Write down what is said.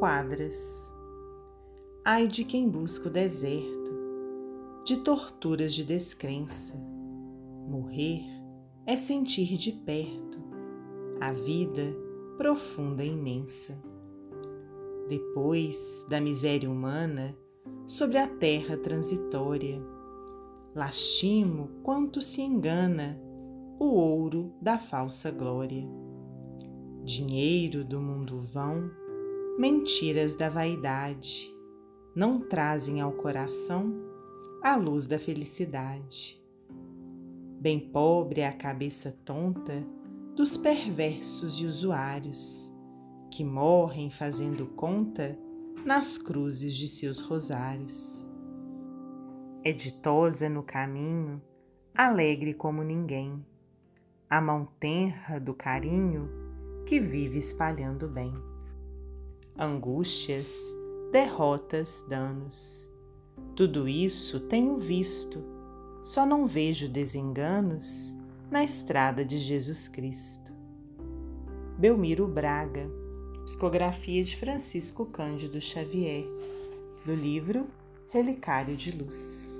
quadras. Ai de quem busca o deserto, de torturas de descrença. Morrer é sentir de perto a vida profunda e imensa. Depois da miséria humana, sobre a terra transitória, lastimo quanto se engana o ouro da falsa glória. Dinheiro do mundo vão, mentiras da vaidade, não trazem ao coração a luz da felicidade. Bem pobre é a cabeça tonta dos perversos e usuários, que morrem fazendo conta nas cruzes de seus rosários. É ditosa no caminho, alegre como ninguém, a mão tenra do carinho que vive espalhando bem. Angústias, derrotas, danos, tudo isso tenho visto só não vejo desenganos na estrada de Jesus Cristo. Belmiro Braga, psicografia de Francisco Cândido Xavier, do livro Relicário de Luz.